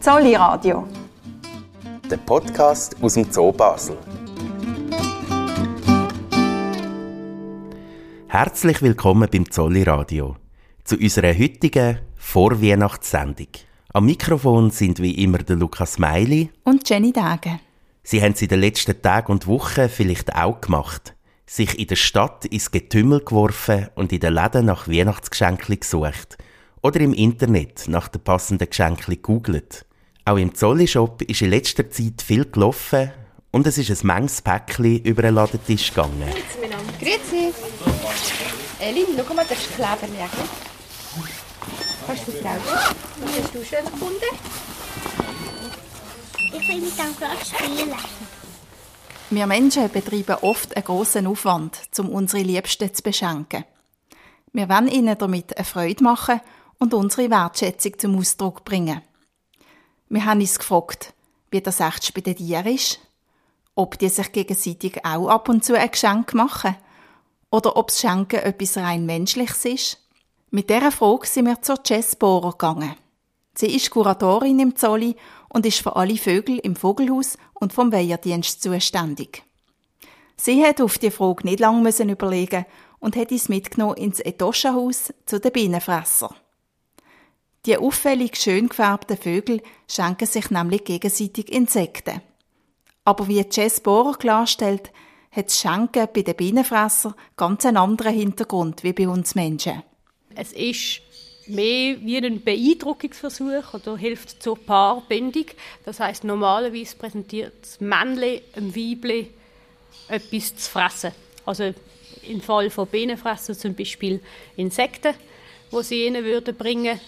Zolli Radio. Der Podcast aus dem Zoo Basel. Herzlich willkommen beim Zolli Radio zu unserer heutigen Vorweihnachtssendung. Am Mikrofon sind wie immer der Lukas Meili und Jenny Dage. Sie haben es in den letzten Tagen und Wochen vielleicht auch gemacht. Sich in der Stadt ins Getümmel geworfen und in den Läden nach Weihnachtsgeschenken gesucht. Oder im Internet nach den passenden Geschenken gegoogelt. Auch im Zolli-Shop ist in letzter Zeit viel gelaufen und es ist ein manches Päckchen über den Ladentisch gegangen. Grüezi. Elin, schau mal, das ist Kleberjäger. Kannst du das Was hast du schön gefunden? Ich will mit dem gerade spielen. Wir Menschen betreiben oft einen grossen Aufwand, um unsere Liebsten zu beschenken. Wir wollen ihnen damit eine Freude machen und unsere Wertschätzung zum Ausdruck bringen. Wir haben uns gefragt, wie das echt bei den Tieren ist, ob die sich gegenseitig auch ab und zu ein Geschenk machen oder ob das Schenken etwas rein Menschliches ist. Mit dieser Frage sind wir zur Jess Bohrer gegangen. Sie ist Kuratorin im Zolli und ist für alle Vögel im Vogelhaus und vom Wehrdienst zuständig. Sie hat auf die Frage nicht lange überlegen und hat uns mitgenommen ins Etoschenhaus zu den Bienenfresser. Die auffällig schön gefärbten Vögel schenken sich nämlich gegenseitig Insekten. Aber wie Jess Bohrer klarstellt, hat das Schenken bei den Bienenfressern ganz einen anderen Hintergrund wie bei uns Menschen. Es ist mehr wie ein Beeindruckungsversuch oder hilft zur Paarbindung. Das heißt normalerweise präsentiert das Männchen dem Weibchen etwas zu fressen. Also im Fall von Bienenfressen zum Beispiel Insekten, wo sie ihnen würden bringen.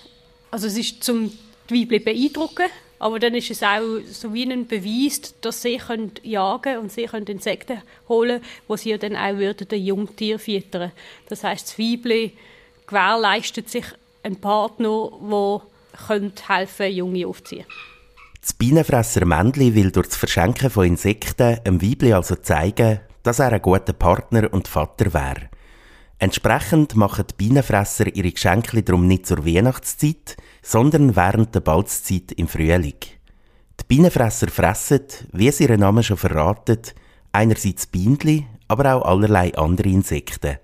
Also es ist zum Weibchen beeindrucken, aber dann ist es auch so wie ein Beweis, dass sie können jagen und sie können Insekten holen, wo sie dann auch würden den Jungtier füttern. Das heißt, das Weibchen gewährleistet sich einen Partner, der helfen Junge aufziehen Das Bienenfresser Männli will durch das Verschenken von Insekten einem Weibli also zeigen, dass er ein guter Partner und Vater wäre. Entsprechend machen die Bienenfresser ihre Geschenke darum nicht zur Weihnachtszeit, sondern während der Balzzeit im Frühling. Die Bienenfresser fressen, wie es ihr Name schon verratet, einerseits Bienenli, aber auch allerlei andere Insekten.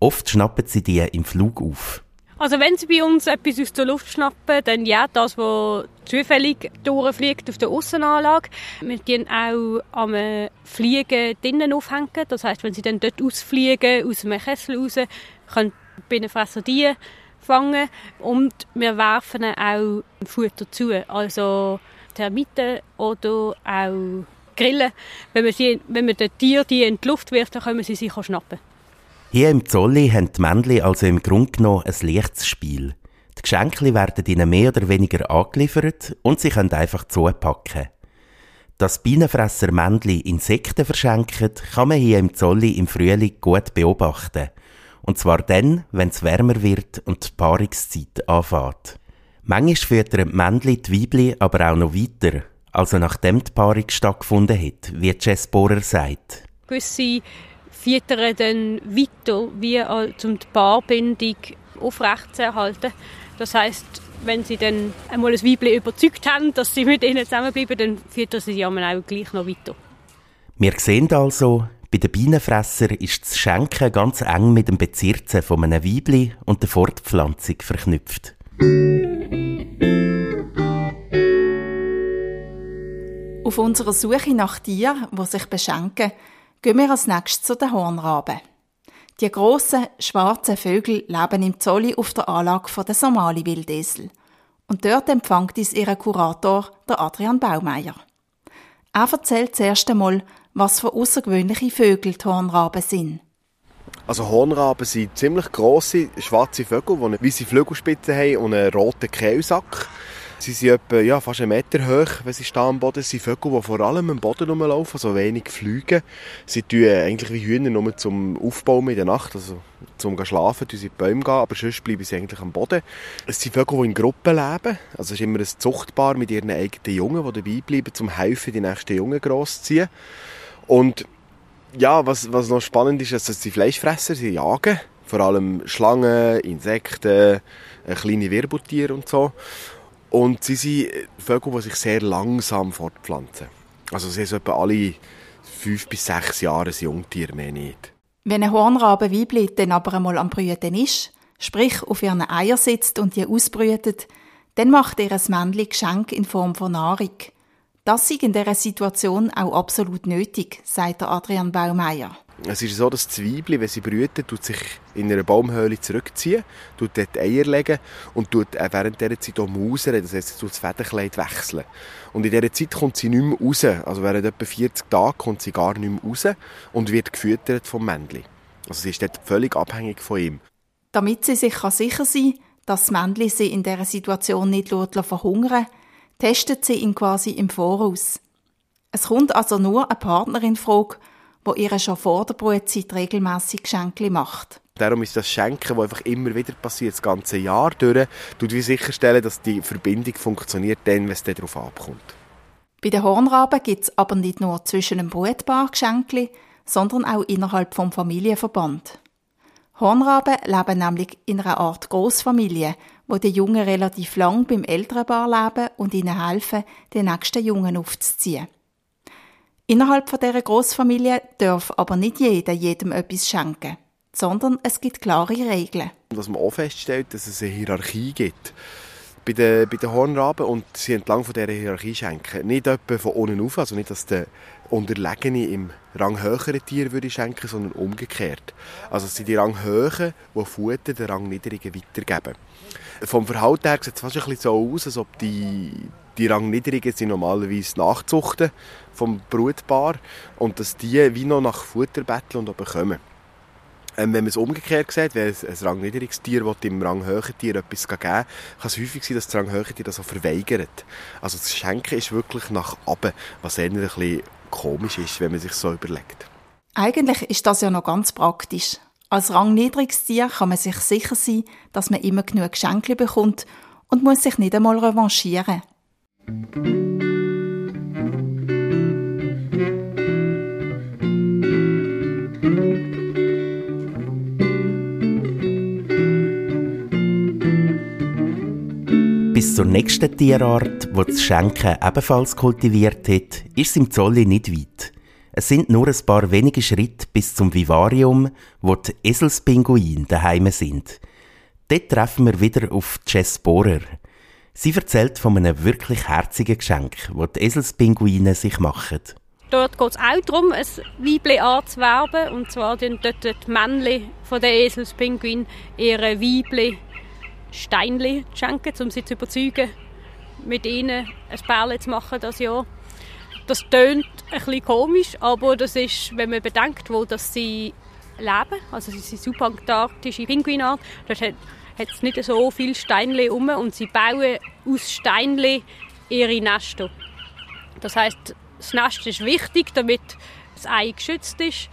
Oft schnappen sie die im Flug auf. Also wenn sie bei uns etwas aus der Luft schnappen, dann ja, das, was zufällig durchfliegt auf der Aussenanlage. Wir tun auch am Fliegen drinnen aufhängen. Das heißt, wenn sie dann dort ausfliegen, aus dem Kessel raus, können die Bienenfresser die fangen. Und wir werfen auch Futter zu. Also Termiten oder auch Grillen. Wenn man, sie, wenn man den Tier die in die Luft wirft, dann können sie sich schnappen. Hier im Zolli haben die Männchen also im Grunde genommen ein leichtes Spiel. Geschenke werden ihnen mehr oder weniger angeliefert und sie können einfach zupacken. Dass Bienenfresser Männchen Insekten verschenken, kann man hier im Zolli im Frühling gut beobachten. Und zwar dann, wenn es wärmer wird und die Paarungszeit anfängt. Manchmal füttern die Männchen die Weibli aber auch noch weiter, also nachdem die Paarung stattgefunden hat, wie Jess Bohrer sagt. Gewisse füttern dann weiter, wie um die Paarbindung aufrechtzuerhalten. Das heißt, wenn sie dann einmal ein Weibchen überzeugt haben, dass sie mit ihnen zusammenbleiben, dann füttern sie sie auch gleich noch weiter. Wir sehen also, bei den Bienenfresser ist das Schenken ganz eng mit dem Bezirzen von einem Weibli und der Fortpflanzung verknüpft. Auf unserer Suche nach Tieren, die sich beschenken, gehen wir als nächstes zu den Hornraben. Die grossen, schwarzen Vögel leben im Zolli auf der Anlage der Somali-Wildesel. Und dort empfängt uns ihren Kurator, der Adrian Baumeier. Er erzählt zuerst einmal, was für außergewöhnliche Vögel die Hornraben sind. Also Hornraben sind ziemlich grosse, schwarze Vögel, die eine weiße Flügelspitze haben und einen roten Kehlsack. Sie sind etwa ja, fast einen Meter hoch, wenn sie stehen am Boden. Sie sind Vögel, die vor allem am Boden rumlaufen, so wenig fliegen. Sie tun eigentlich wie Hühner nur zum Aufbauen in der Nacht, also zum Schlafen, tun sie in die Bäume gehen, aber sonst bleiben sie eigentlich am Boden. Es sind Vögel, die in Gruppen leben. Also es ist immer ein Zuchtpaar mit ihren eigenen Jungen, die dabei bleiben, um helfen, die nächsten Jungen großzuziehen. Und ja, was, was noch spannend ist, ist, dass sie Fleischfresser sie jagen. Vor allem Schlangen, Insekten, äh, kleine Wirbeltiere und so. Und sie sind Vögel, die sich sehr langsam fortpflanzen. Also sie sind etwa alle fünf bis sechs Jahre ein Jungtier, mehr nicht. Wenn ein Hornrabenweibli dann aber einmal am Brüten ist, sprich auf ihren Eier sitzt und die ausbrütet, dann macht ihr ein Männchen Geschenk in Form von Nahrung. Das ist in dieser Situation auch absolut nötig, sagt Adrian Baumeier. Es ist so, dass die Weibli, wenn sie brüten, tut sich in einer Baumhöhle zurückziehen, tut dort Eier legen und tut während dieser Zeit auch mausern, das heisst, sie tut das Federkleid wechseln. Und in dieser Zeit kommt sie nicht mehr raus. Also während etwa 40 Tagen kommt sie gar nicht mehr raus und wird gefüttert vom Männchen. Also sie ist dort völlig abhängig von ihm. Damit sie sich sicher sein kann, dass das Männchen sie in dieser Situation nicht verhungern testet sie ihn quasi im Voraus. Es kommt also nur eine Partnerin in Frage, wo ihr schon vor der Brutzeit regelmässig Geschenke macht. Darum ist das Schenken, das einfach immer wieder passiert, das ganze Jahr durch, tut wie sicherstellen, dass die Verbindung funktioniert, dann, wenn es darauf abkommt. Bei den Hornraben gibt es aber nicht nur zwischen einem Brutpaar Geschenke, sondern auch innerhalb vom Familienverband. Hornraben leben nämlich in einer Art Großfamilie, wo die Jungen relativ lang beim älteren Paar leben und ihnen helfen, den nächsten Jungen aufzuziehen. Innerhalb von dieser Großfamilie darf aber nicht jeder jedem etwas schenken, sondern es gibt klare Regeln. Was man auch feststellt, dass es eine Hierarchie gibt bei den, bei den Hornraben und sie entlang von dieser Hierarchie schenken. Nicht etwa von unten auf, also nicht, dass der Unterlegene im Rang höheren Tier würde schenken, sondern umgekehrt. Also es sind die Rang höheren, die Futter den Rang niedrigen weitergeben. Vom Verhalten her sieht es fast ein bisschen so aus, als ob die, die Rang niedrigen sind normalerweise Nachzuchten vom Brutpaar und dass die wie noch nach Futter betteln und bekommen. Ähm, wenn man es umgekehrt sieht, wenn ein, ein rangniedriges Tier dem ranghöheren Tier etwas geben kann es häufig sein, dass das ranghöhere Tier das auch verweigert. Also das Schenken ist wirklich nach oben, was eher ein bisschen komisch ist, wenn man sich so überlegt. Eigentlich ist das ja noch ganz praktisch. Als rangniedriges Tier kann man sich sicher sein, dass man immer genug Geschenke bekommt und muss sich nicht einmal revanchieren. Bis zur nächsten Tierart, die das Schenken ebenfalls kultiviert hat, ist es im Zolli nicht weit. Es sind nur ein paar wenige Schritte bis zum Vivarium, wo die Eselspinguine daheim sind. Dort treffen wir wieder auf Jess Bohrer. Sie erzählt von einem wirklich herzigen Geschenk, das die Eselspinguine sich machen. Dort geht es auch darum, ein Weibchen anzuwerben. Und zwar dort die Männchen von der Eselspinguin ihre Weibchen Steinchen schenken, um sie zu überzeugen, mit ihnen ein Bärchen zu machen das Jahr. Das tönt ein komisch, aber das ist, wenn man bedenkt, wo das sie leben, also sie sind subantarktische Pinguinart, dort hat, es nicht so viele Steinchen um und sie bauen aus Steinchen ihre Nester. Das heißt, das Nest ist wichtig, damit das Ei geschützt ist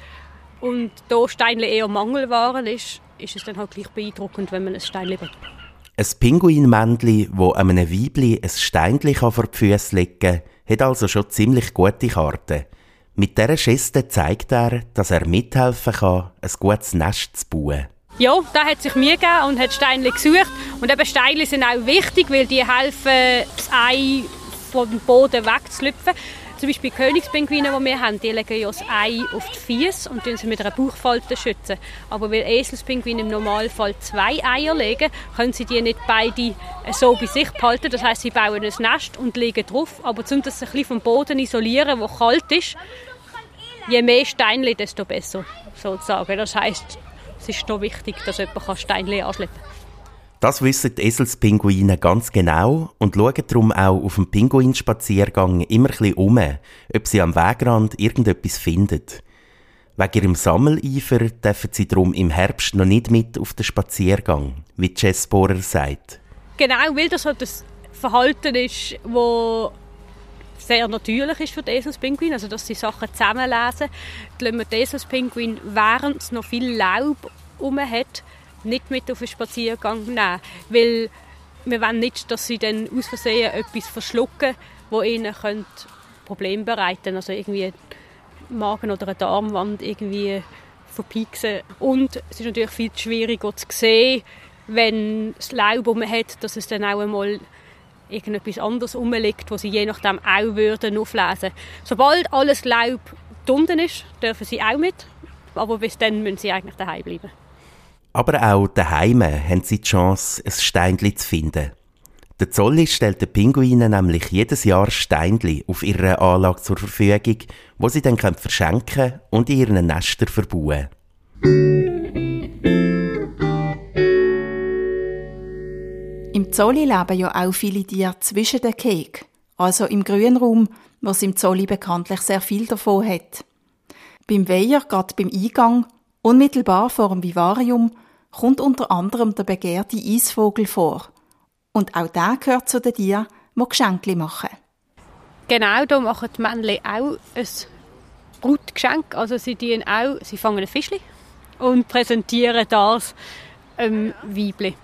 und da Steinchen eher Mangelware ist, ist es dann halt gleich beeindruckend, wenn man ein Steinchen hat. Ein Pinguinmännchen, das einem Weibli ein Steinchen vor die Füße legen hat also schon ziemlich gute Karten. Mit dieser Geste zeigt er, dass er mithelfen kann, ein gutes Nest zu bauen. Ja, da hat sich mir gegeben und hat Steinchen gesucht. Und eben Steinchen sind auch wichtig, weil die helfen, das Ei vom Boden wegzulüpfen. Zum Beispiel Königspinguine, die wir haben, die legen ja das Ei auf die Füße und sie mit einer Bauchfalte schützen. Aber weil Eselspinguine im Normalfall zwei Eier legen, können sie die nicht beide so bei sich behalten. Das heißt, sie bauen ein Nest und legen drauf. Aber um das ein bisschen vom Boden isolieren, wo kalt ist, je mehr Steinchen, desto besser, sozusagen. Das heißt, es ist noch wichtig, dass jemand Steinchen anschleppen kann. Das wissen die Eselspinguine ganz genau und schauen darum auch auf dem Pinguinspaziergang immer ein um, ob sie am Wegrand irgendetwas finden. Wegen ihrem Sammeleifer dürfen sie darum im Herbst noch nicht mit auf den Spaziergang, wie Jess Bohrer sagt. Genau, weil das halt das Verhalten ist, wo sehr natürlich ist für die Eselspinguin, also dass sie Sachen zusammenlesen. Lassen wir die Eselspinguin, während es noch viel Laub herum hat, nicht mit auf einen Spaziergang nehmen, weil wir wollen nicht, dass sie dann aus Versehen etwas verschlucken, wo ihnen Probleme bereiten könnte. Also irgendwie Magen- oder eine Darmwand irgendwie verpieksen. Und es ist natürlich viel schwieriger zu sehen, wenn es Laub um hat, dass es dann auch einmal irgendetwas anderes rumliegt, wo sie je nachdem auch würden auflesen. Sobald alles Laub unten ist, dürfen sie auch mit, aber bis dann müssen sie eigentlich daheim bleiben. Aber auch daheim haben sie die Chance, ein Steinchen zu finden. Der Zolli stellt den Pinguinen nämlich jedes Jahr Steinchen auf ihrer Anlage zur Verfügung, wo sie dann verschenken und in ihren Nestern verbauen. Im Zolli leben ja auch viele Tiere zwischen den Kegen, also im Grünraum, was im Zolli bekanntlich sehr viel davon hat. Beim Weiher, gerade beim Eingang, unmittelbar vor dem Vivarium, kommt unter anderem der begehrte Eisvogel vor. Und auch der gehört zu den Tieren, die Geschenke machen. Genau, da machen die Männchen auch ein Brutgeschenk. Also sie, auch, sie fangen ein Fischchen und präsentieren das ähm, Weibli.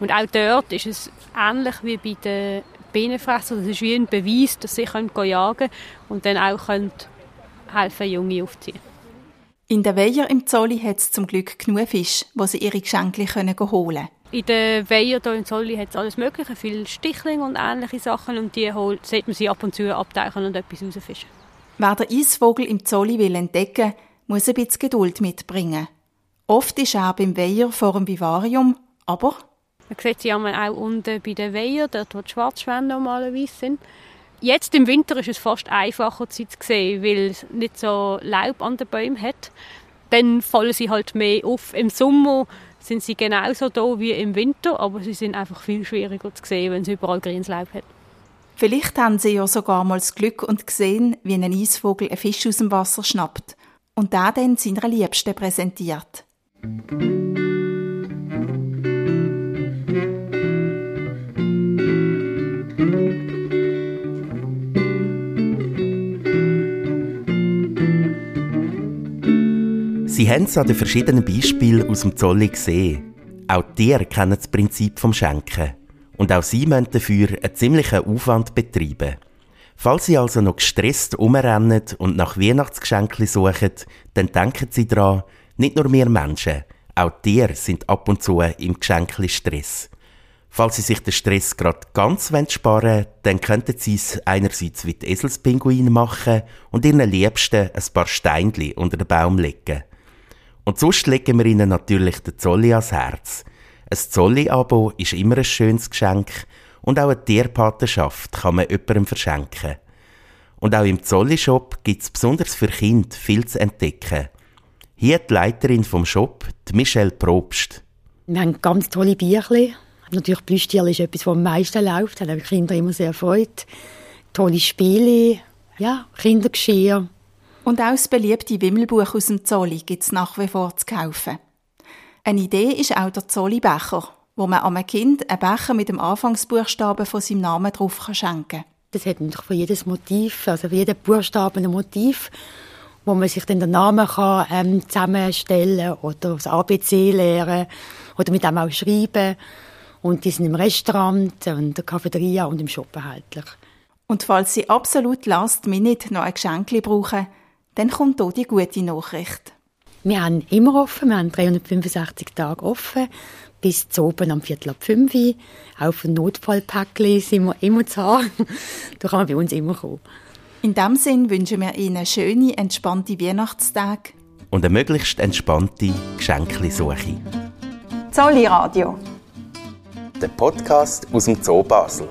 Und auch dort ist es ähnlich wie bei den Bienenfressern. Das ist wie ein Beweis, dass sie jagen können und dann auch können helfen, Junge aufziehen. In der Weiher im Zolli hat es zum Glück genug Fisch, wo sie ihre Geschenke holen können. In der Weiher hier im Zolli hat es alles Mögliche, viele Stichlinge und ähnliche Sachen und die holt, sieht man sie ab und zu abtauchen und etwas rausfischen. Wer den Eisvogel im Zolli will entdecken, muss ein bisschen Geduld mitbringen. Oft ist er beim Weiher vor dem Vivarium, aber man sieht sie auch unten bei den Weiher, dort wo die Schwarzschwänne normalerweise sind. Jetzt im Winter ist es fast einfacher sie zu sehen, weil es nicht so Laub an den Bäumen hat. Dann fallen sie halt mehr auf. Im Sommer sind sie genauso da wie im Winter, aber sie sind einfach viel schwieriger zu sehen, wenn es überall grünes Laub hat. Vielleicht haben sie ja sogar mal das Glück und gesehen, wie ein Eisvogel einen Fisch aus dem Wasser schnappt und der dann seiner Liebsten präsentiert. Sie haben es an den verschiedenen Beispielen aus dem Zolli gesehen. Auch die kennen das Prinzip vom Schenken. Und auch sie müssen dafür einen ziemlichen Aufwand betreiben. Falls Sie also noch gestresst umrennen und nach Weihnachtsgeschenken suchen, dann denken Sie daran, nicht nur wir Menschen, auch Tiere sind ab und zu im Geschenkli Stress. Falls Sie sich den Stress gerade ganz sparen wollen, dann könnten Sie es einerseits wie die Eselspinguine machen und Ihren Liebsten ein paar Steinchen unter den Baum legen. Und sonst legen wir ihnen natürlich den Zolli ans Herz. Ein Zolli-Abo ist immer ein schönes Geschenk und auch eine Tierpatenschaft kann man jemandem verschenken. Und auch im Zolli-Shop gibt es besonders für Kinder viel zu entdecken. Hier die Leiterin vom Shop, die Michelle Probst. Wir haben ganz tolle Bierchen. Natürlich Plüschtiere ist etwas, was am meisten läuft. Da haben die Kinder immer sehr freut. Tolle Spiele, ja, Kindergeschirr. Und auch das beliebte Wimmelbuch aus dem Zolli gibt es nach wie vor zu kaufen. Eine Idee ist auch der Zolli-Becher, wo man einem Kind einen Becher mit dem Anfangsbuchstaben von seinem Namen drauf schenken kann. Das hat natürlich für jedes Motiv, also für jeden Buchstaben ein Motiv, wo man sich dann den Namen kann, ähm, zusammenstellen oder das ABC lernen oder mit dem auch schreiben. Und die sind im Restaurant, in der Cafeteria und im Shop erhältlich. Und falls Sie absolut last minute noch ein Geschenk brauchen, dann kommt hier die gute Nachricht. Wir haben immer offen, wir haben 365 Tage offen, bis zu oben am Viertel ab 5 Uhr. Auch für Notfallpäckchen sind wir immer zu haben. da kann man bei uns immer kommen. In diesem Sinn wünschen wir Ihnen schöne, entspannte Weihnachtstage. Und eine möglichst entspannte Geschenklisuche. Zolli Radio. Der Podcast aus dem Zoo Basel.